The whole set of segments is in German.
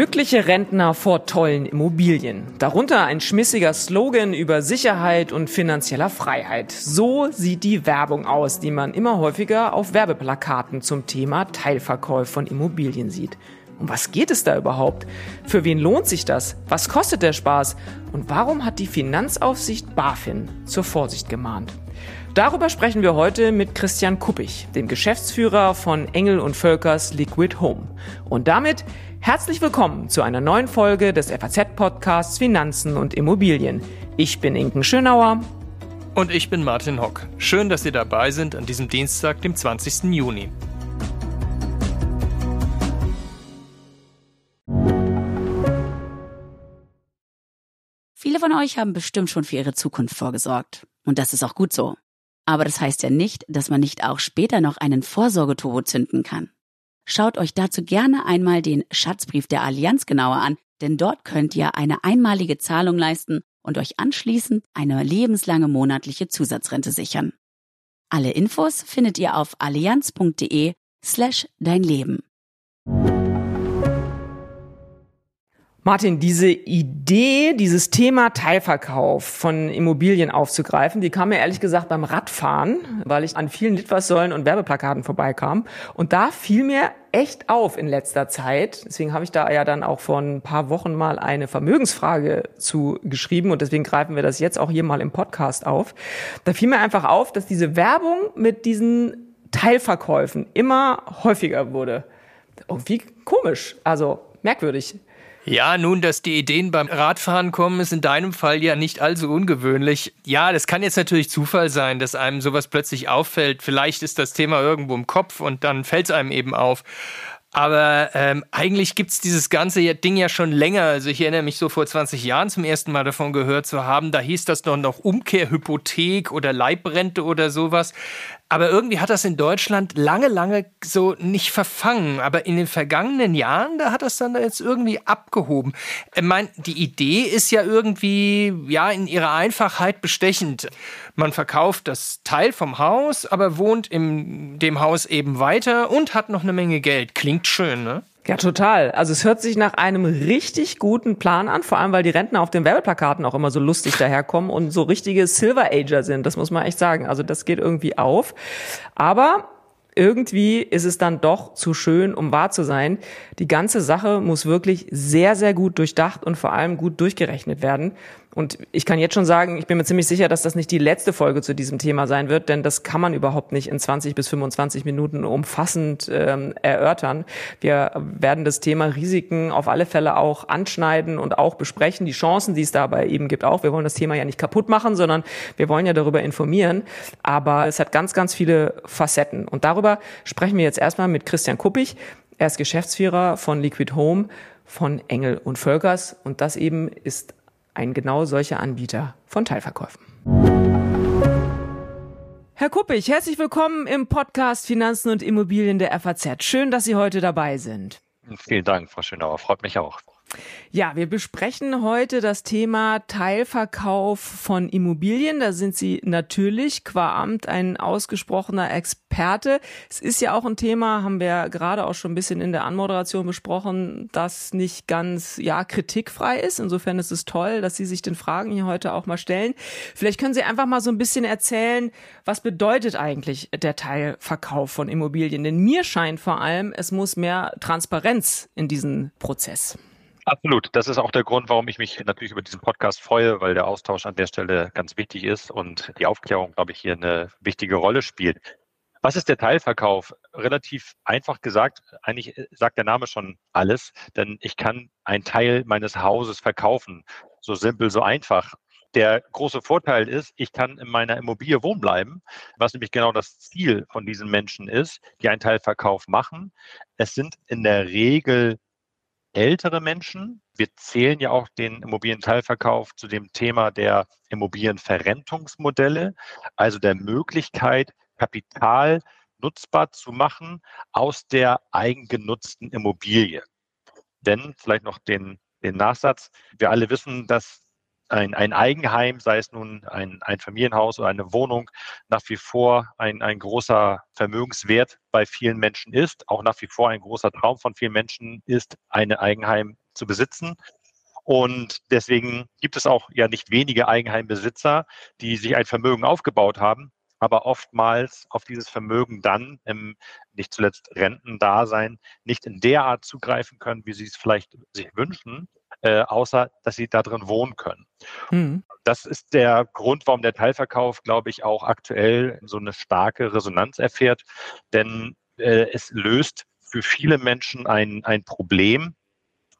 Glückliche Rentner vor tollen Immobilien. Darunter ein schmissiger Slogan über Sicherheit und finanzieller Freiheit. So sieht die Werbung aus, die man immer häufiger auf Werbeplakaten zum Thema Teilverkauf von Immobilien sieht. Um was geht es da überhaupt? Für wen lohnt sich das? Was kostet der Spaß? Und warum hat die Finanzaufsicht BaFin zur Vorsicht gemahnt? Darüber sprechen wir heute mit Christian Kuppich, dem Geschäftsführer von Engel und Völkers Liquid Home. Und damit herzlich willkommen zu einer neuen Folge des FAZ-Podcasts Finanzen und Immobilien. Ich bin Inken Schönauer. Und ich bin Martin Hock. Schön, dass Sie dabei sind an diesem Dienstag, dem 20. Juni. Viele von euch haben bestimmt schon für ihre Zukunft vorgesorgt. Und das ist auch gut so. Aber das heißt ja nicht, dass man nicht auch später noch einen Vorsorgeturbo zünden kann. Schaut euch dazu gerne einmal den Schatzbrief der Allianz genauer an, denn dort könnt ihr eine einmalige Zahlung leisten und euch anschließend eine lebenslange monatliche Zusatzrente sichern. Alle Infos findet ihr auf allianz.de slash dein Leben. Martin, diese Idee, dieses Thema Teilverkauf von Immobilien aufzugreifen, die kam mir ehrlich gesagt beim Radfahren, weil ich an vielen Litfaßsäulen und Werbeplakaten vorbeikam. Und da fiel mir echt auf in letzter Zeit. Deswegen habe ich da ja dann auch vor ein paar Wochen mal eine Vermögensfrage zu geschrieben und deswegen greifen wir das jetzt auch hier mal im Podcast auf. Da fiel mir einfach auf, dass diese Werbung mit diesen Teilverkäufen immer häufiger wurde. Irgendwie komisch, also merkwürdig. Ja, nun, dass die Ideen beim Radfahren kommen, ist in deinem Fall ja nicht allzu ungewöhnlich. Ja, das kann jetzt natürlich Zufall sein, dass einem sowas plötzlich auffällt. Vielleicht ist das Thema irgendwo im Kopf und dann fällt es einem eben auf. Aber ähm, eigentlich gibt's dieses ganze Ding ja schon länger. Also ich erinnere mich so vor 20 Jahren zum ersten Mal davon gehört zu haben. Da hieß das doch noch Umkehrhypothek oder Leibrente oder sowas. Aber irgendwie hat das in Deutschland lange, lange so nicht verfangen. Aber in den vergangenen Jahren, da hat das dann jetzt irgendwie abgehoben. Ich meine, die Idee ist ja irgendwie, ja, in ihrer Einfachheit bestechend. Man verkauft das Teil vom Haus, aber wohnt in dem Haus eben weiter und hat noch eine Menge Geld. Klingt schön, ne? Ja, total. Also es hört sich nach einem richtig guten Plan an, vor allem weil die Rentner auf den Werbeplakaten auch immer so lustig daherkommen und so richtige Silver Ager sind. Das muss man echt sagen. Also das geht irgendwie auf. Aber irgendwie ist es dann doch zu schön, um wahr zu sein. Die ganze Sache muss wirklich sehr, sehr gut durchdacht und vor allem gut durchgerechnet werden. Und ich kann jetzt schon sagen, ich bin mir ziemlich sicher, dass das nicht die letzte Folge zu diesem Thema sein wird, denn das kann man überhaupt nicht in 20 bis 25 Minuten umfassend ähm, erörtern. Wir werden das Thema Risiken auf alle Fälle auch anschneiden und auch besprechen, die Chancen, die es dabei eben gibt auch. Wir wollen das Thema ja nicht kaputt machen, sondern wir wollen ja darüber informieren. Aber es hat ganz, ganz viele Facetten. Und darüber sprechen wir jetzt erstmal mit Christian Kuppich. Er ist Geschäftsführer von Liquid Home von Engel und Völkers. Und das eben ist ein genau solcher Anbieter von Teilverkäufen. Herr Kuppich, herzlich willkommen im Podcast Finanzen und Immobilien der FAZ. Schön, dass Sie heute dabei sind. Vielen Dank, Frau Schönauer. Freut mich auch. Ja, wir besprechen heute das Thema Teilverkauf von Immobilien. Da sind Sie natürlich qua Amt ein ausgesprochener Experte. Es ist ja auch ein Thema, haben wir gerade auch schon ein bisschen in der Anmoderation besprochen, das nicht ganz, ja, kritikfrei ist. Insofern ist es toll, dass Sie sich den Fragen hier heute auch mal stellen. Vielleicht können Sie einfach mal so ein bisschen erzählen, was bedeutet eigentlich der Teilverkauf von Immobilien? Denn mir scheint vor allem, es muss mehr Transparenz in diesen Prozess. Absolut. Das ist auch der Grund, warum ich mich natürlich über diesen Podcast freue, weil der Austausch an der Stelle ganz wichtig ist und die Aufklärung, glaube ich, hier eine wichtige Rolle spielt. Was ist der Teilverkauf? Relativ einfach gesagt, eigentlich sagt der Name schon alles, denn ich kann einen Teil meines Hauses verkaufen. So simpel, so einfach. Der große Vorteil ist, ich kann in meiner Immobilie wohnen bleiben, was nämlich genau das Ziel von diesen Menschen ist, die einen Teilverkauf machen. Es sind in der Regel ältere Menschen. Wir zählen ja auch den Immobilienteilverkauf zu dem Thema der Immobilienverrentungsmodelle, also der Möglichkeit, Kapital nutzbar zu machen aus der eigengenutzten Immobilie. Denn vielleicht noch den, den Nachsatz. Wir alle wissen, dass ein, ein Eigenheim, sei es nun ein, ein Familienhaus oder eine Wohnung, nach wie vor ein, ein großer Vermögenswert bei vielen Menschen ist, auch nach wie vor ein großer Traum von vielen Menschen ist, ein Eigenheim zu besitzen. Und deswegen gibt es auch ja nicht wenige Eigenheimbesitzer, die sich ein Vermögen aufgebaut haben, aber oftmals auf dieses Vermögen dann im nicht zuletzt Rentendasein nicht in der Art zugreifen können, wie sie es vielleicht sich wünschen, äh, außer dass sie da drin wohnen können. Mhm. Das ist der Grund, warum der Teilverkauf, glaube ich, auch aktuell so eine starke Resonanz erfährt, denn äh, es löst für viele Menschen ein, ein Problem,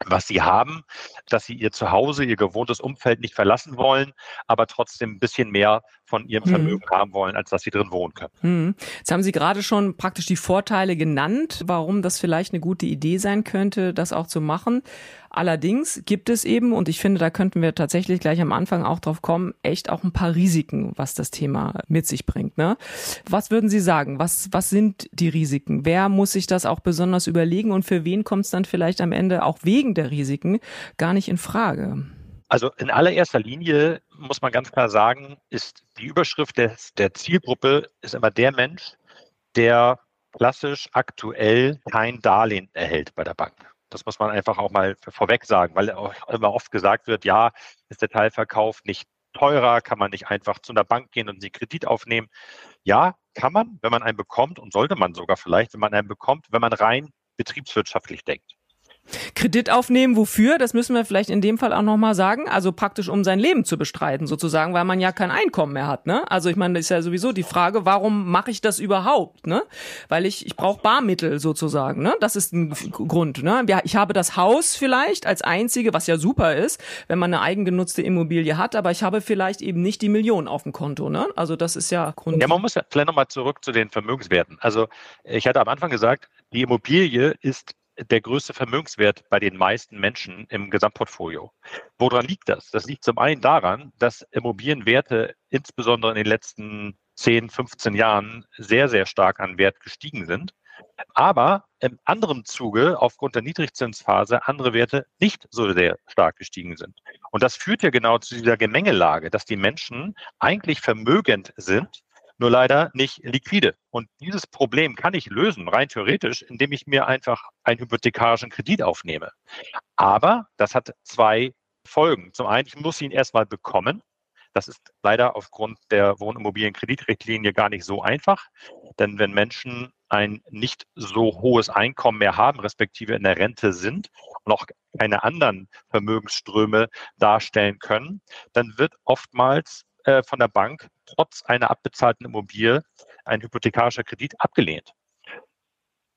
was sie haben, dass sie ihr Zuhause, ihr gewohntes Umfeld nicht verlassen wollen, aber trotzdem ein bisschen mehr von ihrem hm. Vermögen hm. haben wollen, als dass sie drin wohnen können. Hm. Jetzt haben Sie gerade schon praktisch die Vorteile genannt, warum das vielleicht eine gute Idee sein könnte, das auch zu machen. Allerdings gibt es eben, und ich finde, da könnten wir tatsächlich gleich am Anfang auch drauf kommen, echt auch ein paar Risiken, was das Thema mit sich bringt. Ne? Was würden Sie sagen? Was, was sind die Risiken? Wer muss sich das auch besonders überlegen und für wen kommt es dann vielleicht am Ende auch wegen der Risiken gar nicht in Frage? Also in allererster Linie muss man ganz klar sagen, ist die Überschrift des, der Zielgruppe ist immer der Mensch, der klassisch aktuell kein Darlehen erhält bei der Bank. Das muss man einfach auch mal vorweg sagen, weil auch immer oft gesagt wird, ja, ist der Teilverkauf nicht teurer, kann man nicht einfach zu einer Bank gehen und den Kredit aufnehmen. Ja, kann man, wenn man einen bekommt und sollte man sogar vielleicht, wenn man einen bekommt, wenn man rein betriebswirtschaftlich denkt. Kredit aufnehmen, wofür? Das müssen wir vielleicht in dem Fall auch nochmal sagen. Also praktisch, um sein Leben zu bestreiten, sozusagen, weil man ja kein Einkommen mehr hat. Ne? Also ich meine, das ist ja sowieso die Frage, warum mache ich das überhaupt? Ne? Weil ich, ich brauche Barmittel sozusagen. Ne? Das ist ein Grund. Ne? Ich habe das Haus vielleicht als einzige, was ja super ist, wenn man eine eigengenutzte Immobilie hat, aber ich habe vielleicht eben nicht die Million auf dem Konto. Ne? Also das ist ja Grund. Ja, man muss ja vielleicht nochmal zurück zu den Vermögenswerten. Also ich hatte am Anfang gesagt, die Immobilie ist der größte Vermögenswert bei den meisten Menschen im Gesamtportfolio. Woran liegt das? Das liegt zum einen daran, dass Immobilienwerte insbesondere in den letzten 10, 15 Jahren sehr, sehr stark an Wert gestiegen sind. Aber im anderen Zuge, aufgrund der Niedrigzinsphase, andere Werte nicht so sehr stark gestiegen sind. Und das führt ja genau zu dieser Gemengelage, dass die Menschen eigentlich vermögend sind, nur leider nicht liquide. Und dieses Problem kann ich lösen, rein theoretisch, indem ich mir einfach einen hypothekarischen Kredit aufnehme. Aber das hat zwei Folgen. Zum einen, ich muss ihn erstmal bekommen. Das ist leider aufgrund der Wohnimmobilienkreditrichtlinie gar nicht so einfach. Denn wenn Menschen ein nicht so hohes Einkommen mehr haben, respektive in der Rente sind und auch keine anderen Vermögensströme darstellen können, dann wird oftmals äh, von der Bank trotz einer abbezahlten Immobilie ein hypothekarischer Kredit abgelehnt.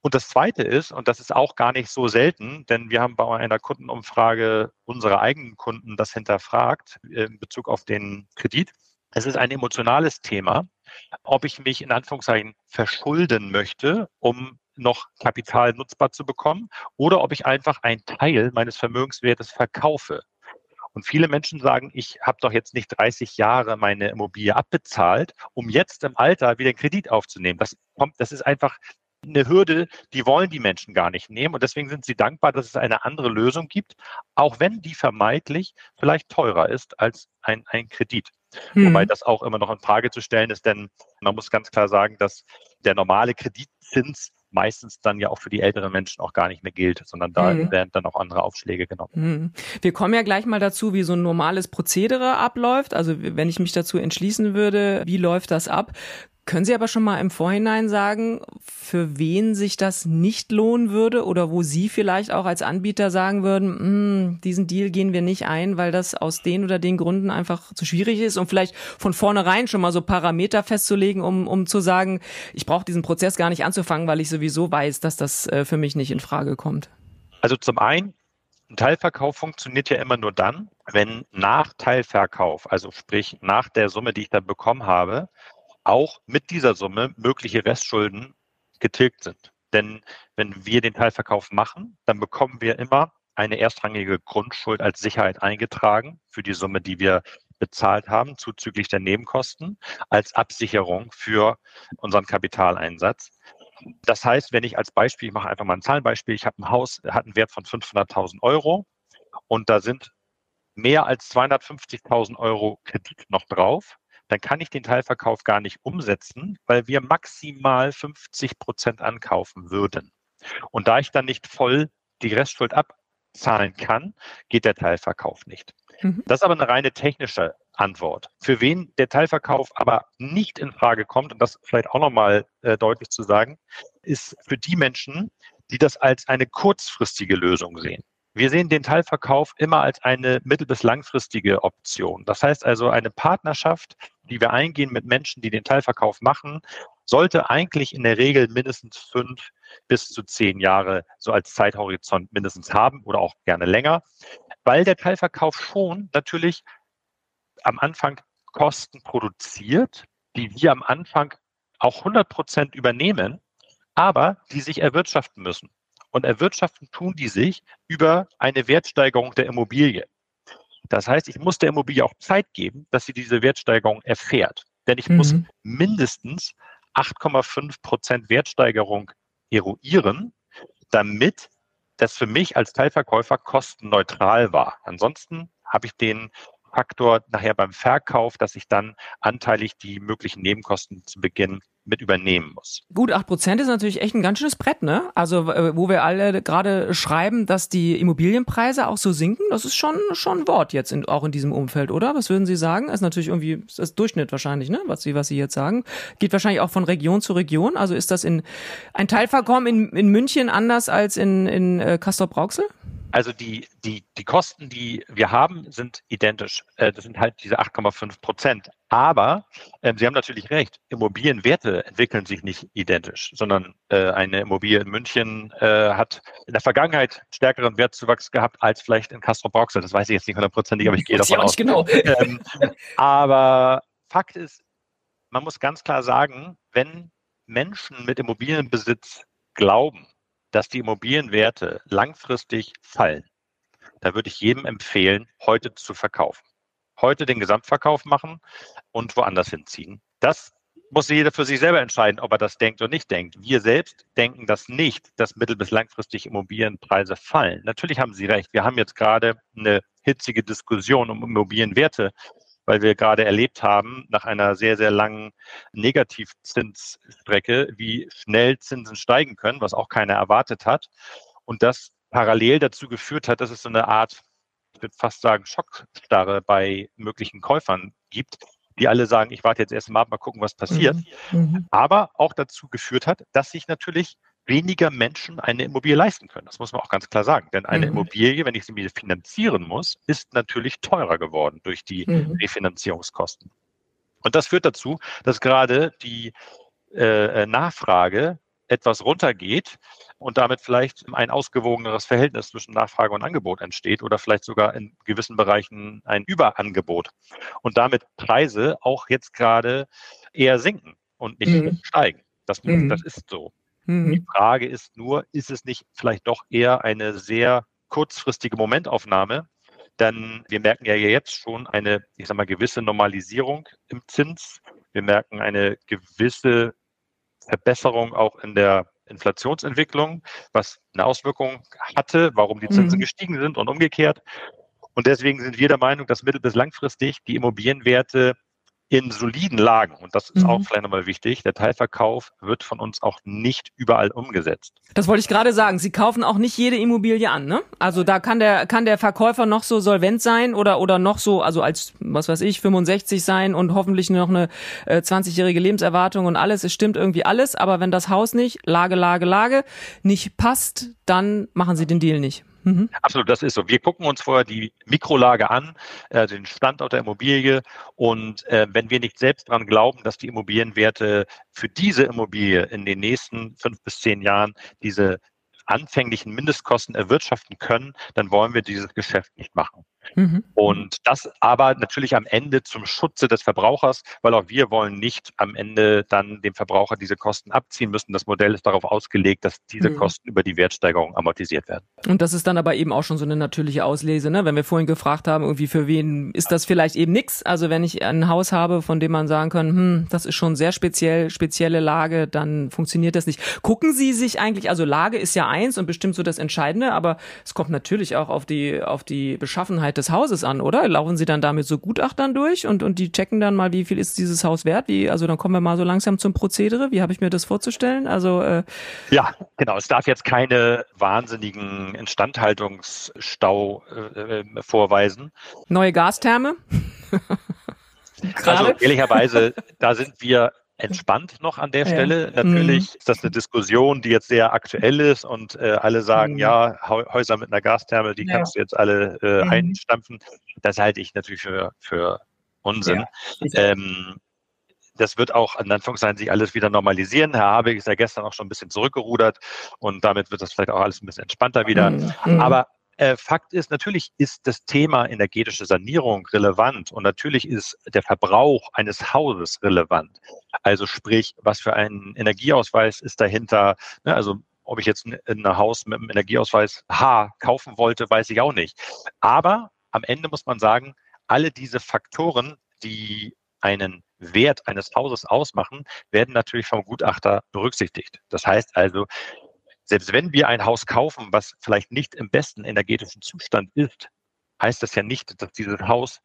Und das Zweite ist, und das ist auch gar nicht so selten, denn wir haben bei einer Kundenumfrage unsere eigenen Kunden das hinterfragt äh, in Bezug auf den Kredit. Es ist ein emotionales Thema, ob ich mich in Anführungszeichen verschulden möchte, um noch Kapital nutzbar zu bekommen, oder ob ich einfach einen Teil meines Vermögenswertes verkaufe. Und viele Menschen sagen, ich habe doch jetzt nicht 30 Jahre meine Immobilie abbezahlt, um jetzt im Alter wieder einen Kredit aufzunehmen. Das kommt, das ist einfach eine Hürde, die wollen die Menschen gar nicht nehmen. Und deswegen sind sie dankbar, dass es eine andere Lösung gibt, auch wenn die vermeintlich vielleicht teurer ist als ein, ein Kredit. Hm. Wobei das auch immer noch in Frage zu stellen ist, denn man muss ganz klar sagen, dass der normale Kreditzins meistens dann ja auch für die älteren Menschen auch gar nicht mehr gilt, sondern da mhm. werden dann auch andere Aufschläge genommen. Mhm. Wir kommen ja gleich mal dazu, wie so ein normales Prozedere abläuft. Also wenn ich mich dazu entschließen würde, wie läuft das ab? Können Sie aber schon mal im Vorhinein sagen, für wen sich das nicht lohnen würde oder wo Sie vielleicht auch als Anbieter sagen würden, hm, diesen Deal gehen wir nicht ein, weil das aus den oder den Gründen einfach zu schwierig ist und vielleicht von vornherein schon mal so Parameter festzulegen, um, um zu sagen, ich brauche diesen Prozess gar nicht anzufangen, weil ich sowieso weiß, dass das äh, für mich nicht in Frage kommt? Also zum einen, ein Teilverkauf funktioniert ja immer nur dann, wenn nach Teilverkauf, also sprich nach der Summe, die ich da bekommen habe, auch mit dieser Summe mögliche Restschulden getilgt sind. Denn wenn wir den Teilverkauf machen, dann bekommen wir immer eine erstrangige Grundschuld als Sicherheit eingetragen für die Summe, die wir bezahlt haben, zuzüglich der Nebenkosten, als Absicherung für unseren Kapitaleinsatz. Das heißt, wenn ich als Beispiel, ich mache einfach mal ein Zahlenbeispiel, ich habe ein Haus, hat einen Wert von 500.000 Euro und da sind mehr als 250.000 Euro Kredit noch drauf, dann kann ich den Teilverkauf gar nicht umsetzen, weil wir maximal 50 Prozent ankaufen würden. Und da ich dann nicht voll die Restschuld abzahlen kann, geht der Teilverkauf nicht. Mhm. Das ist aber eine reine technische Antwort. Für wen der Teilverkauf aber nicht in Frage kommt, und das vielleicht auch nochmal äh, deutlich zu sagen, ist für die Menschen, die das als eine kurzfristige Lösung sehen. Wir sehen den Teilverkauf immer als eine mittel- bis langfristige Option. Das heißt also, eine Partnerschaft, die wir eingehen mit Menschen, die den Teilverkauf machen, sollte eigentlich in der Regel mindestens fünf bis zu zehn Jahre so als Zeithorizont mindestens haben oder auch gerne länger, weil der Teilverkauf schon natürlich am Anfang Kosten produziert, die wir am Anfang auch 100 Prozent übernehmen, aber die sich erwirtschaften müssen. Und erwirtschaften tun die sich über eine Wertsteigerung der Immobilie. Das heißt, ich muss der Immobilie auch Zeit geben, dass sie diese Wertsteigerung erfährt. Denn ich mhm. muss mindestens 8,5 Prozent Wertsteigerung eruieren, damit das für mich als Teilverkäufer kostenneutral war. Ansonsten habe ich den Faktor nachher beim Verkauf, dass ich dann anteilig die möglichen Nebenkosten zu Beginn mit übernehmen muss. Gut, acht Prozent ist natürlich echt ein ganz schönes Brett, ne? Also äh, wo wir alle gerade schreiben, dass die Immobilienpreise auch so sinken, das ist schon schon ein Wort jetzt in, auch in diesem Umfeld, oder? Was würden Sie sagen? Ist natürlich irgendwie das Durchschnitt wahrscheinlich, ne? Was Sie was Sie jetzt sagen, geht wahrscheinlich auch von Region zu Region. Also ist das in ein Teilverkommen in, in München anders als in in äh, Castrop-Rauxel? Also die, die, die Kosten, die wir haben, sind identisch. Äh, das sind halt diese 8,5 Prozent. Aber äh, Sie haben natürlich recht, Immobilienwerte entwickeln sich nicht identisch, sondern äh, eine Immobilie in München äh, hat in der Vergangenheit stärkeren Wertzuwachs gehabt als vielleicht in Castro Brauxel. Das weiß ich jetzt nicht hundertprozentig, aber ich gehe davon aus. Genau. Ähm, aber Fakt ist, man muss ganz klar sagen, wenn Menschen mit Immobilienbesitz glauben, dass die Immobilienwerte langfristig fallen, da würde ich jedem empfehlen, heute zu verkaufen. Heute den Gesamtverkauf machen und woanders hinziehen. Das muss jeder für sich selber entscheiden, ob er das denkt oder nicht denkt. Wir selbst denken das nicht, dass mittel- bis langfristig Immobilienpreise fallen. Natürlich haben Sie recht. Wir haben jetzt gerade eine hitzige Diskussion um Immobilienwerte weil wir gerade erlebt haben, nach einer sehr, sehr langen Negativzinsstrecke, wie schnell Zinsen steigen können, was auch keiner erwartet hat. Und das parallel dazu geführt hat, dass es so eine Art, ich würde fast sagen, Schockstarre bei möglichen Käufern gibt, die alle sagen, ich warte jetzt erst mal ab, mal gucken, was passiert. Mhm. mhm. Aber auch dazu geführt hat, dass sich natürlich weniger Menschen eine Immobilie leisten können. Das muss man auch ganz klar sagen. Denn eine mhm. Immobilie, wenn ich sie mir finanzieren muss, ist natürlich teurer geworden durch die mhm. Refinanzierungskosten. Und das führt dazu, dass gerade die äh, Nachfrage etwas runtergeht und damit vielleicht ein ausgewogeneres Verhältnis zwischen Nachfrage und Angebot entsteht oder vielleicht sogar in gewissen Bereichen ein Überangebot und damit Preise auch jetzt gerade eher sinken und nicht mhm. steigen. Das, mhm. das ist so. Mhm. Die Frage ist nur, ist es nicht vielleicht doch eher eine sehr kurzfristige Momentaufnahme? Denn wir merken ja jetzt schon eine, ich sag mal, gewisse Normalisierung im Zins. Wir merken eine gewisse Verbesserung auch in der Inflationsentwicklung, was eine Auswirkung hatte, warum die Zinsen mhm. gestiegen sind und umgekehrt. Und deswegen sind wir der Meinung, dass mittel- bis langfristig die Immobilienwerte in soliden Lagen, und das ist mhm. auch vielleicht nochmal wichtig, der Teilverkauf wird von uns auch nicht überall umgesetzt. Das wollte ich gerade sagen. Sie kaufen auch nicht jede Immobilie an, ne? Also da kann der, kann der Verkäufer noch so solvent sein oder, oder noch so, also als, was weiß ich, 65 sein und hoffentlich noch eine äh, 20-jährige Lebenserwartung und alles. Es stimmt irgendwie alles, aber wenn das Haus nicht, Lage, Lage, Lage, nicht passt, dann machen Sie den Deal nicht. Mhm. Absolut, das ist so. Wir gucken uns vorher die Mikrolage an, äh, den Standort der Immobilie und äh, wenn wir nicht selbst daran glauben, dass die Immobilienwerte für diese Immobilie in den nächsten fünf bis zehn Jahren diese anfänglichen Mindestkosten erwirtschaften können, dann wollen wir dieses Geschäft nicht machen. Mhm. Und das aber natürlich am Ende zum Schutze des Verbrauchers, weil auch wir wollen nicht am Ende dann dem Verbraucher diese Kosten abziehen müssen. Das Modell ist darauf ausgelegt, dass diese mhm. Kosten über die Wertsteigerung amortisiert werden. Und das ist dann aber eben auch schon so eine natürliche Auslese, ne? Wenn wir vorhin gefragt haben, irgendwie für wen ist das vielleicht eben nix? Also wenn ich ein Haus habe, von dem man sagen kann, hm, das ist schon sehr speziell, spezielle Lage, dann funktioniert das nicht. Gucken Sie sich eigentlich, also Lage ist ja eins und bestimmt so das Entscheidende, aber es kommt natürlich auch auf die, auf die Beschaffenheit Wertheit des Hauses an, oder? Laufen Sie dann damit so Gutachtern durch und, und die checken dann mal, wie viel ist dieses Haus wert? Wie, also dann kommen wir mal so langsam zum Prozedere. Wie habe ich mir das vorzustellen? Also äh Ja, genau. Es darf jetzt keine wahnsinnigen Instandhaltungsstau äh, äh vorweisen. Neue Gastherme? also ehrlicherweise, da sind wir entspannt noch an der Stelle. Ja. Natürlich mhm. ist das eine Diskussion, die jetzt sehr aktuell ist und äh, alle sagen, mhm. ja, Häuser mit einer Gastherme, die ja. kannst du jetzt alle äh, mhm. einstampfen. Das halte ich natürlich für, für Unsinn. Ja. Ähm, das wird auch in Anführungszeichen sich alles wieder normalisieren. Herr Habeck ist ja gestern auch schon ein bisschen zurückgerudert und damit wird das vielleicht auch alles ein bisschen entspannter wieder. Mhm. mhm. Aber äh, Fakt ist, natürlich ist das Thema energetische Sanierung relevant und natürlich ist der Verbrauch eines Hauses relevant. Also sprich, was für ein Energieausweis ist dahinter? Ne, also ob ich jetzt ein, ein Haus mit einem Energieausweis H kaufen wollte, weiß ich auch nicht. Aber am Ende muss man sagen, alle diese Faktoren, die einen Wert eines Hauses ausmachen, werden natürlich vom Gutachter berücksichtigt. Das heißt also, selbst wenn wir ein Haus kaufen, was vielleicht nicht im besten energetischen Zustand ist, heißt das ja nicht, dass dieses Haus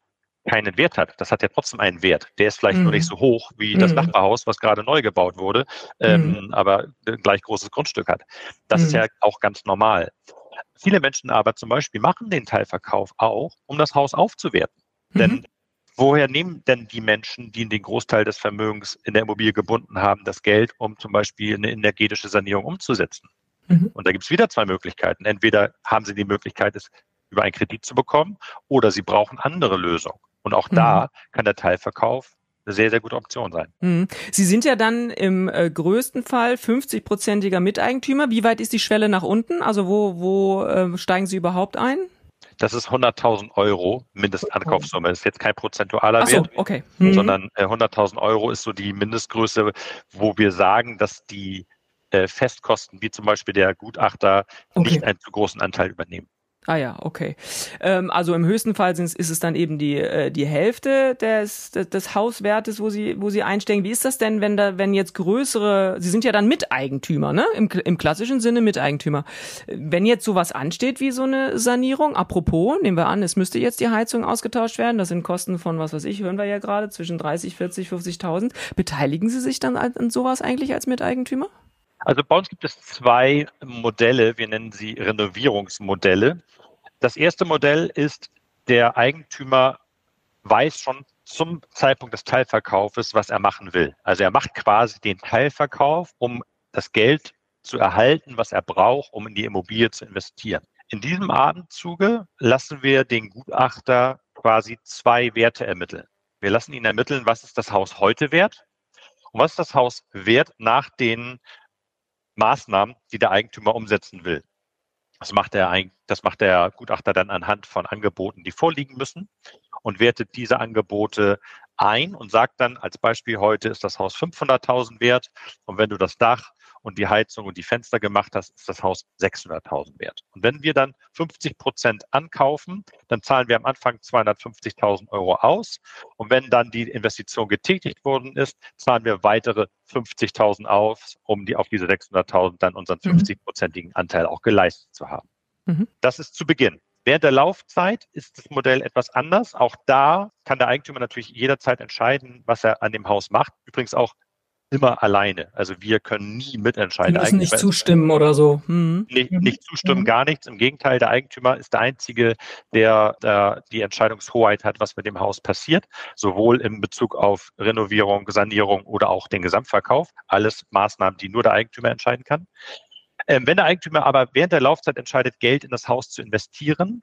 keinen Wert hat. Das hat ja trotzdem einen Wert. Der ist vielleicht mhm. nur nicht so hoch wie mhm. das Nachbarhaus, was gerade neu gebaut wurde, ähm, mhm. aber ein gleich großes Grundstück hat. Das ist ja mhm. auch ganz normal. Viele Menschen aber zum Beispiel machen den Teilverkauf auch, um das Haus aufzuwerten. Denn mhm. woher nehmen denn die Menschen, die den Großteil des Vermögens in der Immobilie gebunden haben, das Geld, um zum Beispiel eine energetische Sanierung umzusetzen? Mhm. Und da gibt es wieder zwei Möglichkeiten. Entweder haben Sie die Möglichkeit, es über einen Kredit zu bekommen, oder Sie brauchen andere Lösungen. Und auch mhm. da kann der Teilverkauf eine sehr, sehr gute Option sein. Mhm. Sie sind ja dann im äh, größten Fall 50-prozentiger Miteigentümer. Wie weit ist die Schwelle nach unten? Also wo, wo äh, steigen Sie überhaupt ein? Das ist 100.000 Euro Mindestankaufssumme. Das ist jetzt kein prozentualer so, Wert, okay. mhm. sondern äh, 100.000 Euro ist so die Mindestgröße, wo wir sagen, dass die äh, Festkosten, wie zum Beispiel der Gutachter, okay. nicht einen zu großen Anteil übernehmen. Ah ja, okay. Ähm, also im höchsten Fall ist es dann eben die, äh, die Hälfte des, des, des Hauswertes, wo Sie, wo Sie einsteigen. Wie ist das denn, wenn da, wenn jetzt größere, Sie sind ja dann Miteigentümer, ne? Im, im klassischen Sinne Miteigentümer. Wenn jetzt sowas ansteht wie so eine Sanierung, apropos, nehmen wir an, es müsste jetzt die Heizung ausgetauscht werden, das sind Kosten von, was weiß ich, hören wir ja gerade, zwischen 30, 40, 50.000. Beteiligen Sie sich dann an sowas eigentlich als Miteigentümer? Also bei uns gibt es zwei Modelle, wir nennen sie Renovierungsmodelle. Das erste Modell ist, der Eigentümer weiß schon zum Zeitpunkt des Teilverkaufes, was er machen will. Also er macht quasi den Teilverkauf, um das Geld zu erhalten, was er braucht, um in die Immobilie zu investieren. In diesem Atemzuge lassen wir den Gutachter quasi zwei Werte ermitteln. Wir lassen ihn ermitteln, was ist das Haus heute wert und was ist das Haus wert nach den Maßnahmen, die der Eigentümer umsetzen will. Das macht der, das macht der Gutachter dann anhand von Angeboten, die vorliegen müssen und wertet diese Angebote ein und sagt dann als Beispiel, heute ist das Haus 500.000 wert und wenn du das Dach und die Heizung und die Fenster gemacht hast, ist das Haus 600.000 wert. Und wenn wir dann 50 Prozent ankaufen, dann zahlen wir am Anfang 250.000 Euro aus. Und wenn dann die Investition getätigt worden ist, zahlen wir weitere 50.000 aus, um die auf diese 600.000 dann unseren 50-prozentigen mhm. Anteil auch geleistet zu haben. Mhm. Das ist zu Beginn. Während der Laufzeit ist das Modell etwas anders. Auch da kann der Eigentümer natürlich jederzeit entscheiden, was er an dem Haus macht. Übrigens auch immer alleine. Also wir können nie mitentscheiden. Die müssen nicht zustimmen oder so. Mhm. Nicht, nicht, zustimmen, mhm. gar nichts. Im Gegenteil, der Eigentümer ist der Einzige, der, der die Entscheidungshoheit hat, was mit dem Haus passiert, sowohl in Bezug auf Renovierung, Sanierung oder auch den Gesamtverkauf. Alles Maßnahmen, die nur der Eigentümer entscheiden kann. Ähm, wenn der Eigentümer aber während der Laufzeit entscheidet, Geld in das Haus zu investieren,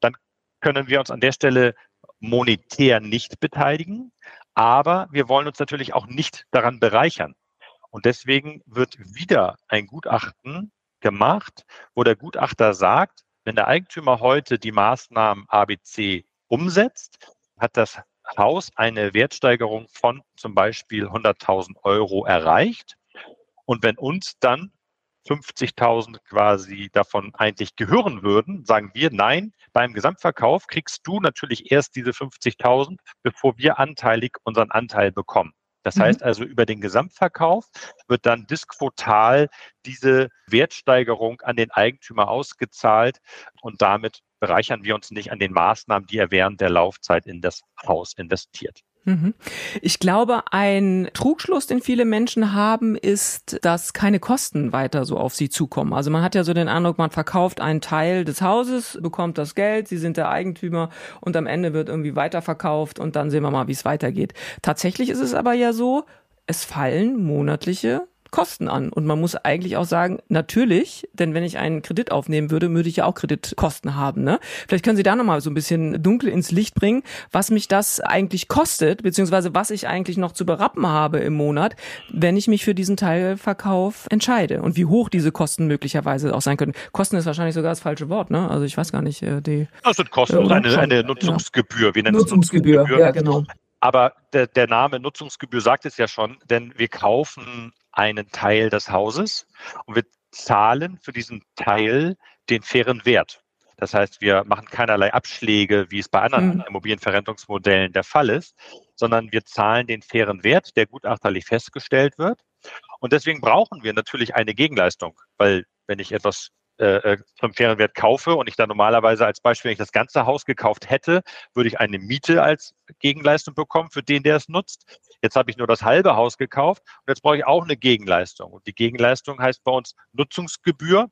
dann können wir uns an der Stelle monetär nicht beteiligen. Aber wir wollen uns natürlich auch nicht daran bereichern. Und deswegen wird wieder ein Gutachten gemacht, wo der Gutachter sagt, wenn der Eigentümer heute die Maßnahmen ABC umsetzt, hat das Haus eine Wertsteigerung von zum Beispiel 100.000 Euro erreicht. Und wenn uns dann 50.000 quasi davon eigentlich gehören würden, sagen wir, nein, beim Gesamtverkauf kriegst du natürlich erst diese 50.000, bevor wir anteilig unseren Anteil bekommen. Das mhm. heißt also, über den Gesamtverkauf wird dann disquotal diese Wertsteigerung an den Eigentümer ausgezahlt und damit bereichern wir uns nicht an den Maßnahmen, die er während der Laufzeit in das Haus investiert. Mhm. Ich glaube, ein Trugschluss, den viele Menschen haben, ist, dass keine Kosten weiter so auf sie zukommen. Also man hat ja so den Eindruck, man verkauft einen Teil des Hauses, bekommt das Geld, sie sind der Eigentümer und am Ende wird irgendwie weiterverkauft und dann sehen wir mal, wie es weitergeht. Tatsächlich ist es aber ja so, es fallen monatliche Kosten an. Und man muss eigentlich auch sagen, natürlich, denn wenn ich einen Kredit aufnehmen würde, würde ich ja auch Kreditkosten haben. Ne? Vielleicht können Sie da nochmal so ein bisschen dunkel ins Licht bringen, was mich das eigentlich kostet, beziehungsweise was ich eigentlich noch zu berappen habe im Monat, wenn ich mich für diesen Teilverkauf entscheide und wie hoch diese Kosten möglicherweise auch sein können. Kosten ist wahrscheinlich sogar das falsche Wort, ne? Also ich weiß gar nicht. Äh, die, das sind Kosten, äh, eine, eine Nutzungsgebühr. Ja. Wie Nutzungsgebühr, Nutzungsgebühr, ja genau. Aber der, der Name Nutzungsgebühr sagt es ja schon, denn wir kaufen einen Teil des Hauses und wir zahlen für diesen Teil den fairen Wert. Das heißt, wir machen keinerlei Abschläge, wie es bei anderen mhm. Immobilienverrentungsmodellen der Fall ist, sondern wir zahlen den fairen Wert, der gutachterlich festgestellt wird. Und deswegen brauchen wir natürlich eine Gegenleistung, weil wenn ich etwas äh, äh, zum fairen Wert kaufe und ich dann normalerweise als Beispiel, wenn ich das ganze Haus gekauft hätte, würde ich eine Miete als Gegenleistung bekommen für den, der es nutzt. Jetzt habe ich nur das halbe Haus gekauft und jetzt brauche ich auch eine Gegenleistung. Und die Gegenleistung heißt bei uns Nutzungsgebühr,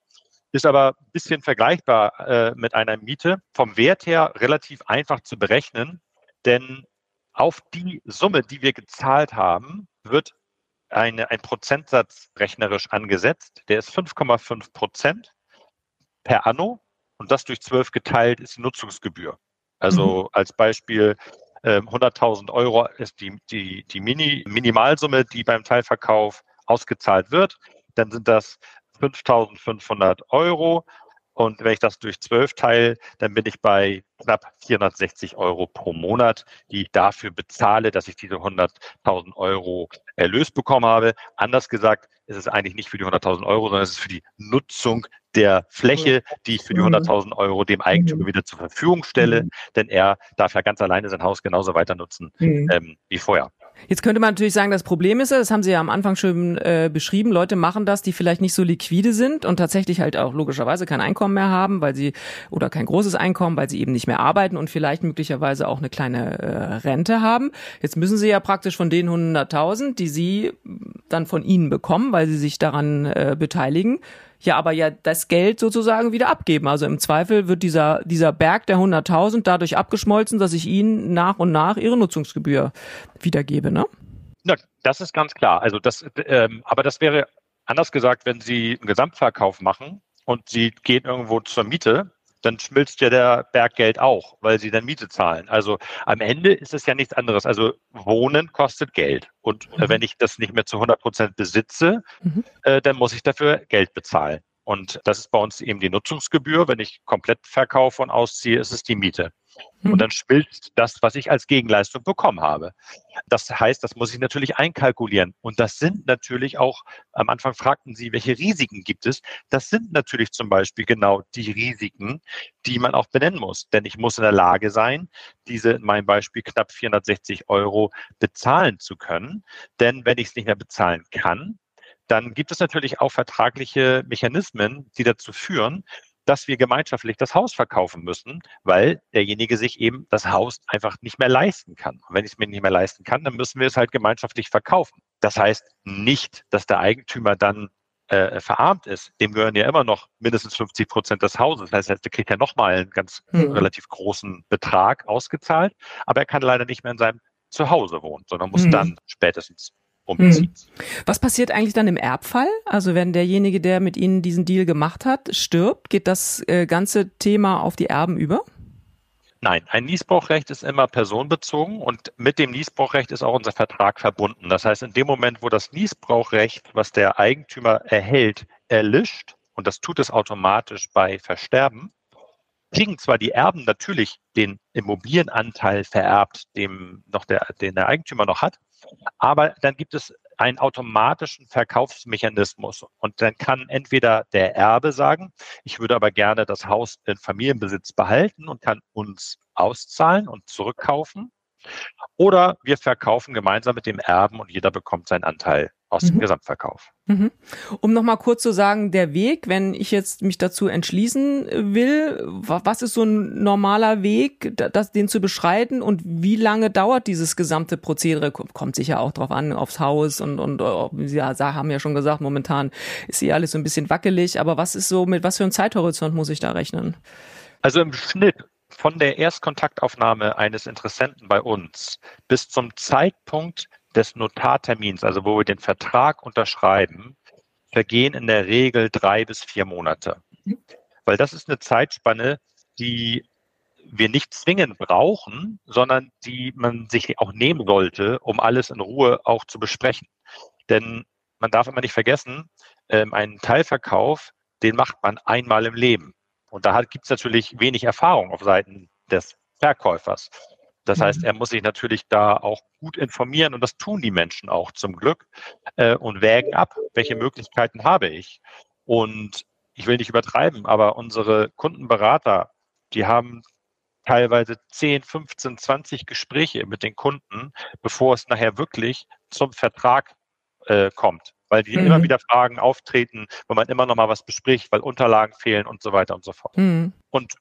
ist aber ein bisschen vergleichbar äh, mit einer Miete. Vom Wert her relativ einfach zu berechnen, denn auf die Summe, die wir gezahlt haben, wird eine, ein Prozentsatz rechnerisch angesetzt. Der ist 5,5 Prozent per Anno und das durch zwölf geteilt ist die Nutzungsgebühr. Also mhm. als Beispiel 100.000 ähm, Euro ist die, die, die Mini, Minimalsumme, die beim Teilverkauf ausgezahlt wird. Dann sind das 5.500 Euro. Und wenn ich das durch zwölf teile, dann bin ich bei knapp 460 Euro pro Monat, die ich dafür bezahle, dass ich diese 100.000 Euro Erlös bekommen habe. Anders gesagt, ist es eigentlich nicht für die 100.000 Euro, sondern es ist für die Nutzung der Fläche, die ich für die 100.000 mhm. Euro dem Eigentümer mhm. wieder zur Verfügung stelle, mhm. denn er darf ja ganz alleine sein Haus genauso weiter nutzen ähm, wie vorher. Jetzt könnte man natürlich sagen, das Problem ist, das haben Sie ja am Anfang schon äh, beschrieben, Leute machen das, die vielleicht nicht so liquide sind und tatsächlich halt auch logischerweise kein Einkommen mehr haben, weil sie oder kein großes Einkommen, weil sie eben nicht mehr arbeiten und vielleicht möglicherweise auch eine kleine äh, Rente haben. Jetzt müssen sie ja praktisch von den 100.000, die sie dann von ihnen bekommen, weil sie sich daran äh, beteiligen, ja aber ja das Geld sozusagen wieder abgeben. Also im Zweifel wird dieser, dieser Berg der 100.000 dadurch abgeschmolzen, dass ich ihnen nach und nach ihre Nutzungsgebühr wiedergebe, ne? Na, das ist ganz klar. Also das, ähm, aber das wäre anders gesagt, wenn Sie einen Gesamtverkauf machen und Sie gehen irgendwo zur Miete, dann schmilzt ja der Berggeld auch, weil sie dann Miete zahlen. Also am Ende ist es ja nichts anderes. Also Wohnen kostet Geld. Und mhm. wenn ich das nicht mehr zu 100 Prozent besitze, mhm. äh, dann muss ich dafür Geld bezahlen. Und das ist bei uns eben die Nutzungsgebühr. Wenn ich komplett verkaufe und ausziehe, ist es die Miete. Und dann schmilzt das, was ich als Gegenleistung bekommen habe. Das heißt, das muss ich natürlich einkalkulieren. Und das sind natürlich auch, am Anfang fragten Sie, welche Risiken gibt es? Das sind natürlich zum Beispiel genau die Risiken, die man auch benennen muss. Denn ich muss in der Lage sein, diese in meinem Beispiel knapp 460 Euro bezahlen zu können. Denn wenn ich es nicht mehr bezahlen kann, dann gibt es natürlich auch vertragliche Mechanismen, die dazu führen, dass wir gemeinschaftlich das Haus verkaufen müssen, weil derjenige sich eben das Haus einfach nicht mehr leisten kann. Und wenn ich es mir nicht mehr leisten kann, dann müssen wir es halt gemeinschaftlich verkaufen. Das heißt nicht, dass der Eigentümer dann äh, verarmt ist. Dem gehören ja immer noch mindestens 50 Prozent des Hauses. Das heißt, er kriegt ja nochmal einen ganz mhm. relativ großen Betrag ausgezahlt, aber er kann leider nicht mehr in seinem Zuhause wohnen, sondern muss mhm. dann spätestens umziehen. Hm. Was passiert eigentlich dann im Erbfall? Also wenn derjenige, der mit Ihnen diesen Deal gemacht hat, stirbt, geht das äh, ganze Thema auf die Erben über? Nein, ein Niesbrauchrecht ist immer personenbezogen und mit dem Niesbrauchrecht ist auch unser Vertrag verbunden. Das heißt, in dem Moment, wo das Niesbrauchrecht, was der Eigentümer erhält, erlischt, und das tut es automatisch bei Versterben, kriegen zwar die Erben natürlich den Immobilienanteil vererbt, dem noch der, den der Eigentümer noch hat, aber dann gibt es einen automatischen Verkaufsmechanismus. Und dann kann entweder der Erbe sagen, ich würde aber gerne das Haus in Familienbesitz behalten und kann uns auszahlen und zurückkaufen. Oder wir verkaufen gemeinsam mit dem Erben und jeder bekommt seinen Anteil aus mhm. dem Gesamtverkauf. Mhm. Um nochmal kurz zu sagen, der Weg, wenn ich jetzt mich dazu entschließen will, was ist so ein normaler Weg, das, den zu beschreiten und wie lange dauert dieses gesamte Prozedere? Kommt sicher auch drauf an, aufs Haus und, und Sie ja, haben ja schon gesagt, momentan ist hier alles so ein bisschen wackelig, aber was ist so, mit was für einem Zeithorizont muss ich da rechnen? Also im Schnitt von der Erstkontaktaufnahme eines Interessenten bei uns bis zum Zeitpunkt des Notartermins, also wo wir den Vertrag unterschreiben, vergehen in der Regel drei bis vier Monate. Weil das ist eine Zeitspanne, die wir nicht zwingend brauchen, sondern die man sich auch nehmen sollte, um alles in Ruhe auch zu besprechen. Denn man darf immer nicht vergessen, ähm, einen Teilverkauf, den macht man einmal im Leben. Und da gibt es natürlich wenig Erfahrung auf Seiten des Verkäufers. Das heißt, mhm. er muss sich natürlich da auch gut informieren und das tun die Menschen auch zum Glück äh, und wägen ab, welche Möglichkeiten habe ich. Und ich will nicht übertreiben, aber unsere Kundenberater, die haben teilweise 10, 15, 20 Gespräche mit den Kunden, bevor es nachher wirklich zum Vertrag äh, kommt. Weil die mhm. immer wieder Fragen auftreten, wo man immer noch mal was bespricht, weil Unterlagen fehlen und so weiter und so fort. Mhm. Und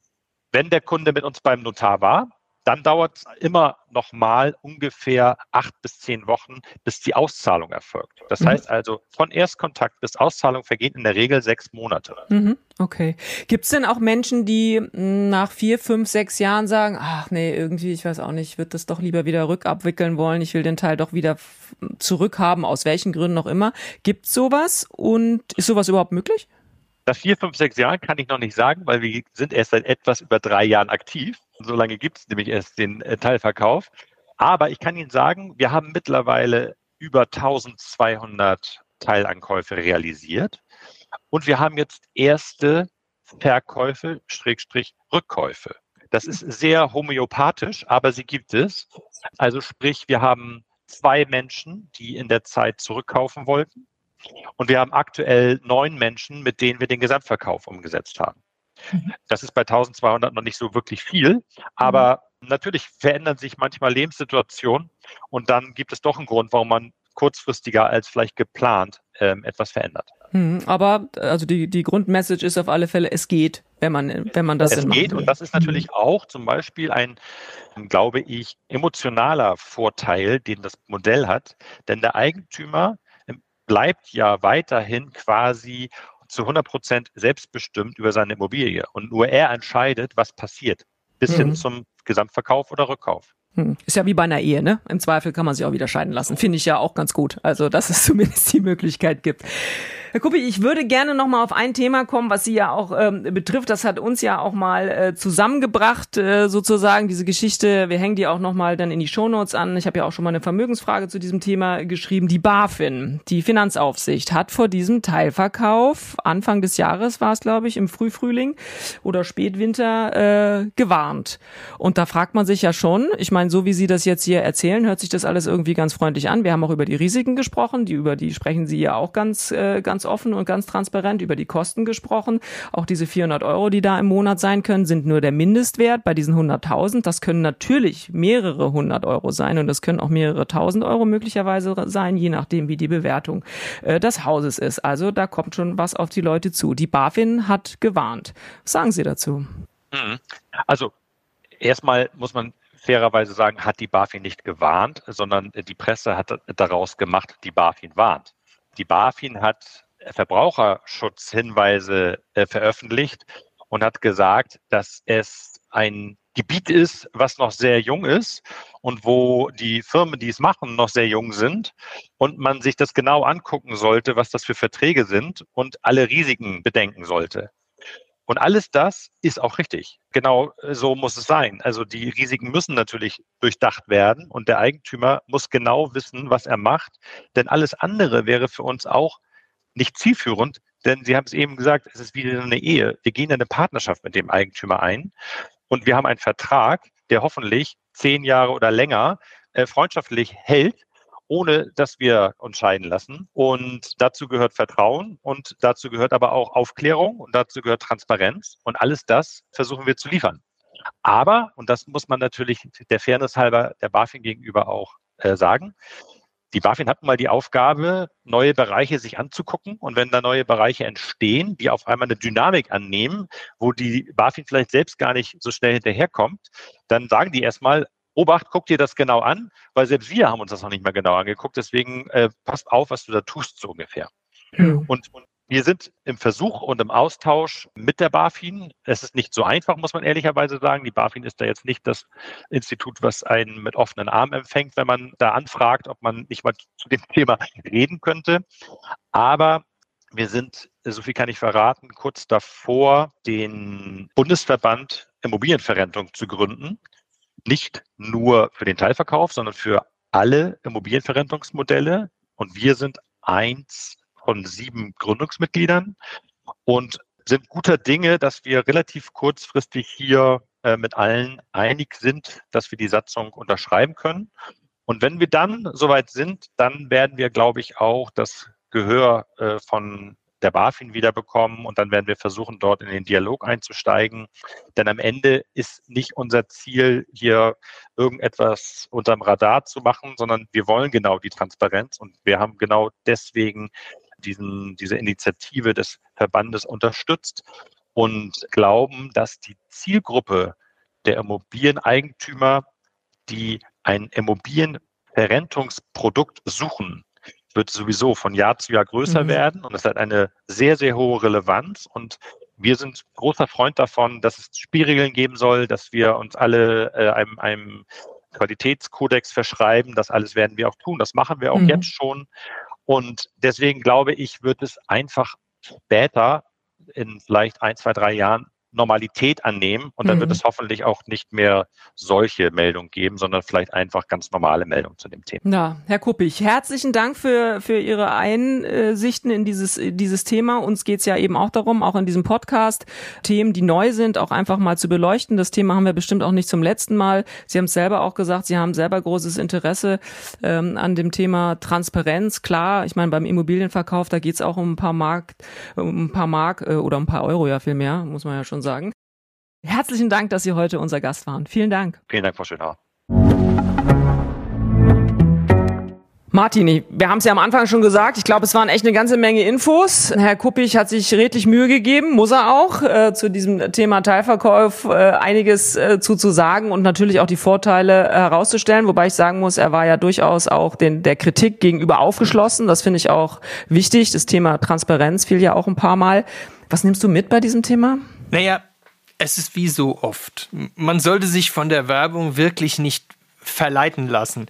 wenn der Kunde mit uns beim Notar war, dann dauert es immer noch mal ungefähr acht bis zehn Wochen, bis die Auszahlung erfolgt. Das mhm. heißt also, von Erstkontakt bis Auszahlung vergehen in der Regel sechs Monate. Mhm. Okay. Gibt es denn auch Menschen, die hm, nach vier, fünf, sechs Jahren sagen, ach nee, irgendwie, ich weiß auch nicht, ich würde das doch lieber wieder rückabwickeln wollen, ich will den Teil doch wieder zurückhaben, aus welchen Gründen auch immer. Gibt es sowas und ist sowas überhaupt möglich? Nach vier, fünf, sechs Jahren kann ich noch nicht sagen, weil wir sind erst seit etwas über drei Jahren aktiv. So lange gibt es nämlich erst den äh, Teilverkauf. Aber ich kann Ihnen sagen, wir haben mittlerweile über 1200 Teilankäufe realisiert. Und wir haben jetzt erste Verkäufe, Schrägstrich, Rückkäufe. Das ist sehr homöopathisch, aber sie gibt es. Also sprich, wir haben zwei Menschen, die in der Zeit zurückkaufen wollten. Und wir haben aktuell neun Menschen, mit denen wir den Gesamtverkauf umgesetzt haben. Mhm. Das ist bei 1200 noch nicht so wirklich viel, aber mhm. natürlich verändern sich manchmal Lebenssituationen und dann gibt es doch einen Grund, warum man kurzfristiger als vielleicht geplant ähm, etwas verändert. Hm, aber also die, die Grundmessage ist auf alle Fälle, es geht, wenn man, wenn man das Es geht und das ist natürlich mhm. auch zum Beispiel ein, glaube ich, emotionaler Vorteil, den das Modell hat. Denn der Eigentümer bleibt ja weiterhin quasi zu 100 Prozent selbstbestimmt über seine Immobilie. Und nur er entscheidet, was passiert, bis mhm. hin zum Gesamtverkauf oder Rückkauf. Hm. Ist ja wie bei einer Ehe, ne? Im Zweifel kann man sich auch wieder scheiden lassen. Finde ich ja auch ganz gut. Also, dass es zumindest die Möglichkeit gibt. Herr Kuppi, ich würde gerne noch mal auf ein Thema kommen, was Sie ja auch ähm, betrifft. Das hat uns ja auch mal äh, zusammengebracht, äh, sozusagen diese Geschichte. Wir hängen die auch noch mal dann in die Shownotes an. Ich habe ja auch schon mal eine Vermögensfrage zu diesem Thema geschrieben. Die BaFin, die Finanzaufsicht, hat vor diesem Teilverkauf Anfang des Jahres war es, glaube ich, im Frühfrühling oder Spätwinter äh, gewarnt. Und da fragt man sich ja schon. Ich meine, so wie Sie das jetzt hier erzählen, hört sich das alles irgendwie ganz freundlich an. Wir haben auch über die Risiken gesprochen. Die über die sprechen Sie ja auch ganz äh, ganz ganz offen und ganz transparent über die Kosten gesprochen. Auch diese 400 Euro, die da im Monat sein können, sind nur der Mindestwert bei diesen 100.000. Das können natürlich mehrere hundert Euro sein und das können auch mehrere tausend Euro möglicherweise sein, je nachdem, wie die Bewertung äh, des Hauses ist. Also da kommt schon was auf die Leute zu. Die BaFin hat gewarnt. Was sagen Sie dazu? Mhm. Also erstmal muss man fairerweise sagen, hat die BaFin nicht gewarnt, sondern die Presse hat daraus gemacht, die BaFin warnt. Die BaFin hat Verbraucherschutzhinweise äh, veröffentlicht und hat gesagt, dass es ein Gebiet ist, was noch sehr jung ist und wo die Firmen, die es machen, noch sehr jung sind und man sich das genau angucken sollte, was das für Verträge sind und alle Risiken bedenken sollte. Und alles das ist auch richtig. Genau äh, so muss es sein. Also die Risiken müssen natürlich durchdacht werden und der Eigentümer muss genau wissen, was er macht. Denn alles andere wäre für uns auch nicht zielführend, denn Sie haben es eben gesagt, es ist wie eine Ehe. Wir gehen eine Partnerschaft mit dem Eigentümer ein und wir haben einen Vertrag, der hoffentlich zehn Jahre oder länger äh, freundschaftlich hält, ohne dass wir uns scheiden lassen. Und dazu gehört Vertrauen und dazu gehört aber auch Aufklärung und dazu gehört Transparenz und alles das versuchen wir zu liefern. Aber, und das muss man natürlich der Fairness halber der BaFin gegenüber auch äh, sagen, die BaFin hat mal die Aufgabe, neue Bereiche sich anzugucken. Und wenn da neue Bereiche entstehen, die auf einmal eine Dynamik annehmen, wo die BaFin vielleicht selbst gar nicht so schnell hinterherkommt, dann sagen die erstmal, Obacht, guck dir das genau an, weil selbst wir haben uns das noch nicht mal genau angeguckt. Deswegen äh, passt auf, was du da tust, so ungefähr. Mhm. Und, und wir sind im Versuch und im Austausch mit der BaFin. Es ist nicht so einfach, muss man ehrlicherweise sagen. Die BaFin ist da jetzt nicht das Institut, was einen mit offenen Armen empfängt, wenn man da anfragt, ob man nicht mal zu dem Thema reden könnte. Aber wir sind, so viel kann ich verraten, kurz davor, den Bundesverband Immobilienverrentung zu gründen. Nicht nur für den Teilverkauf, sondern für alle Immobilienverrentungsmodelle. Und wir sind eins von sieben Gründungsmitgliedern und sind guter Dinge, dass wir relativ kurzfristig hier äh, mit allen einig sind, dass wir die Satzung unterschreiben können. Und wenn wir dann soweit sind, dann werden wir, glaube ich, auch das Gehör äh, von der BaFin wiederbekommen und dann werden wir versuchen, dort in den Dialog einzusteigen. Denn am Ende ist nicht unser Ziel, hier irgendetwas unterm Radar zu machen, sondern wir wollen genau die Transparenz und wir haben genau deswegen diesen, diese Initiative des Verbandes unterstützt und glauben, dass die Zielgruppe der Immobilieneigentümer, die ein Immobilienverrentungsprodukt suchen, wird sowieso von Jahr zu Jahr größer mhm. werden und es hat eine sehr, sehr hohe Relevanz und wir sind großer Freund davon, dass es Spielregeln geben soll, dass wir uns alle äh, einem, einem Qualitätskodex verschreiben. Das alles werden wir auch tun. Das machen wir auch mhm. jetzt schon. Und deswegen glaube ich, wird es einfach später in vielleicht ein, zwei, drei Jahren Normalität annehmen und dann mhm. wird es hoffentlich auch nicht mehr solche Meldungen geben, sondern vielleicht einfach ganz normale Meldungen zu dem Thema. Ja, Herr Kuppich, herzlichen Dank für, für Ihre Einsichten in dieses, dieses Thema. Uns geht's ja eben auch darum, auch in diesem Podcast, Themen, die neu sind, auch einfach mal zu beleuchten. Das Thema haben wir bestimmt auch nicht zum letzten Mal. Sie haben es selber auch gesagt, Sie haben selber großes Interesse ähm, an dem Thema Transparenz. Klar, ich meine, beim Immobilienverkauf, da geht's auch um ein paar Mark, um ein paar Mark äh, oder um ein paar Euro ja viel mehr, muss man ja schon sagen. Herzlichen Dank, dass Sie heute unser Gast waren. Vielen Dank. Vielen Dank, Frau Schönauer. Martin, wir haben es ja am Anfang schon gesagt, ich glaube, es waren echt eine ganze Menge Infos. Herr Kuppich hat sich redlich Mühe gegeben, muss er auch, äh, zu diesem Thema Teilverkauf äh, einiges äh, zu, zu sagen und natürlich auch die Vorteile herauszustellen, wobei ich sagen muss, er war ja durchaus auch den, der Kritik gegenüber aufgeschlossen. Das finde ich auch wichtig. Das Thema Transparenz fiel ja auch ein paar Mal. Was nimmst du mit bei diesem Thema? Naja, es ist wie so oft. Man sollte sich von der Werbung wirklich nicht verleiten lassen.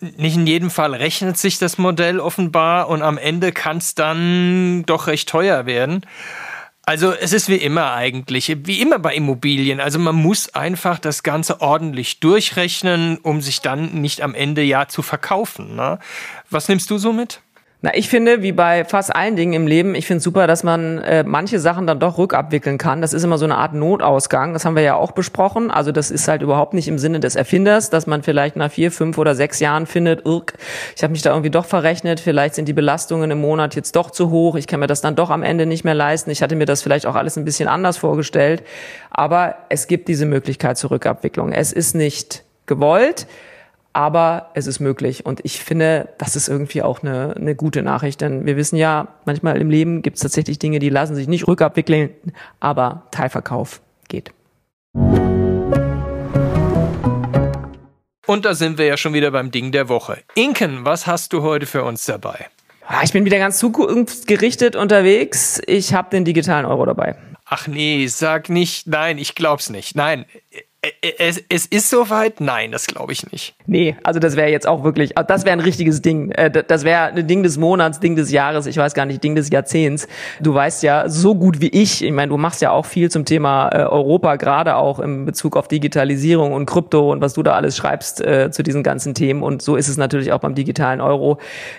Nicht in jedem Fall rechnet sich das Modell offenbar und am Ende kann es dann doch recht teuer werden. Also es ist wie immer eigentlich, wie immer bei Immobilien. Also man muss einfach das Ganze ordentlich durchrechnen, um sich dann nicht am Ende ja zu verkaufen. Ne? Was nimmst du so mit? Na, ich finde, wie bei fast allen Dingen im Leben, ich finde super, dass man äh, manche Sachen dann doch rückabwickeln kann. Das ist immer so eine Art Notausgang. Das haben wir ja auch besprochen. Also das ist halt überhaupt nicht im Sinne des Erfinders, dass man vielleicht nach vier, fünf oder sechs Jahren findet, irk, ich habe mich da irgendwie doch verrechnet, vielleicht sind die Belastungen im Monat jetzt doch zu hoch, ich kann mir das dann doch am Ende nicht mehr leisten. Ich hatte mir das vielleicht auch alles ein bisschen anders vorgestellt. Aber es gibt diese Möglichkeit zur Rückabwicklung. Es ist nicht gewollt aber es ist möglich. Und ich finde, das ist irgendwie auch eine, eine gute Nachricht, denn wir wissen ja, manchmal im Leben gibt es tatsächlich Dinge, die lassen sich nicht rückabwickeln, aber Teilverkauf geht. Und da sind wir ja schon wieder beim Ding der Woche. Inken, was hast du heute für uns dabei? Ah, ich bin wieder ganz zukunftsgerichtet unterwegs. Ich habe den digitalen Euro dabei. Ach nee, sag nicht, nein, ich glaub's nicht. Nein, es, es ist soweit? Nein, das glaube ich nicht. Nee, also das wäre jetzt auch wirklich, ah, das wäre ein richtiges Ding. Äh, das wäre ein Ding des Monats, Ding des Jahres, ich weiß gar nicht, Ding des Jahrzehnts. Du weißt ja so gut wie ich, ich meine, du machst ja auch viel zum Thema äh, Europa, gerade auch im Bezug auf Digitalisierung und Krypto und was du da alles schreibst äh, zu diesen ganzen Themen. Und so ist es natürlich auch beim digitalen Euro.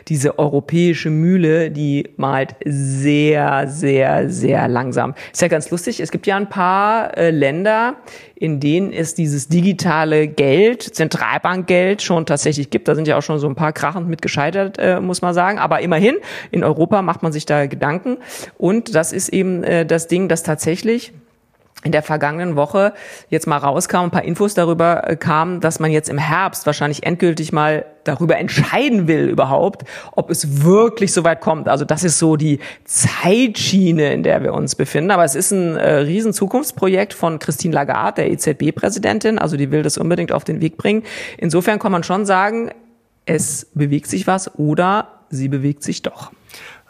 Diese europäische Mühle, die malt sehr, sehr, sehr langsam. Ist ja ganz lustig, es gibt ja ein paar Länder, in denen es dieses digitale Geld, Zentralbankgeld schon tatsächlich gibt. Da sind ja auch schon so ein paar krachend mit gescheitert, äh, muss man sagen. Aber immerhin, in Europa macht man sich da Gedanken. Und das ist eben äh, das Ding, dass tatsächlich in der vergangenen Woche jetzt mal rauskam, ein paar Infos darüber äh, kamen, dass man jetzt im Herbst wahrscheinlich endgültig mal darüber entscheiden will überhaupt, ob es wirklich so weit kommt. Also das ist so die Zeitschiene, in der wir uns befinden. Aber es ist ein äh, riesen Zukunftsprojekt von Christine Lagarde, der EZB-Präsidentin. Also die will das unbedingt auf den Weg bringen. Insofern kann man schon sagen, es bewegt sich was oder sie bewegt sich doch.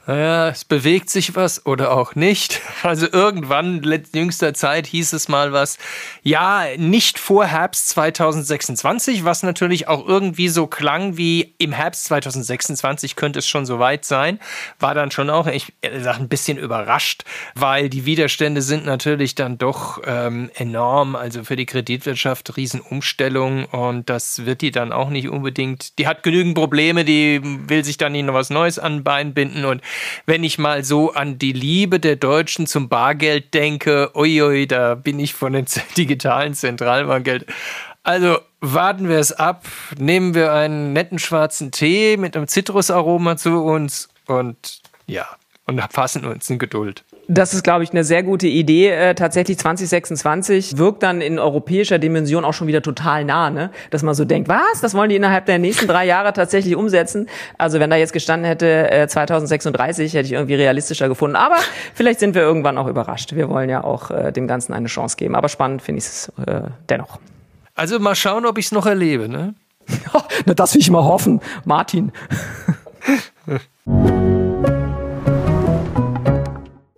Naja, es bewegt sich was oder auch nicht. Also irgendwann, in jüngster Zeit, hieß es mal was, ja, nicht vor Herbst 2026, was natürlich auch irgendwie so klang wie im Herbst 2026 könnte es schon soweit sein. War dann schon auch, ich sag, ein bisschen überrascht, weil die Widerstände sind natürlich dann doch ähm, enorm. Also für die Kreditwirtschaft Riesenumstellung und das wird die dann auch nicht unbedingt, die hat genügend Probleme, die will sich dann nicht noch was Neues an Bein binden und wenn ich mal so an die Liebe der Deutschen zum Bargeld denke, uiui, da bin ich von den digitalen Zentralbankgeld. Also warten wir es ab, nehmen wir einen netten schwarzen Tee mit einem Zitrusaroma zu uns und ja, und fassen uns in Geduld. Das ist, glaube ich, eine sehr gute Idee. Äh, tatsächlich 2026 wirkt dann in europäischer Dimension auch schon wieder total nah, ne? Dass man so denkt, was? Das wollen die innerhalb der nächsten drei Jahre tatsächlich umsetzen? Also wenn da jetzt gestanden hätte äh, 2036, hätte ich irgendwie realistischer gefunden. Aber vielleicht sind wir irgendwann auch überrascht. Wir wollen ja auch äh, dem Ganzen eine Chance geben. Aber spannend finde ich es äh, dennoch. Also mal schauen, ob ich es noch erlebe, ne? Na, das will ich mal hoffen, Martin.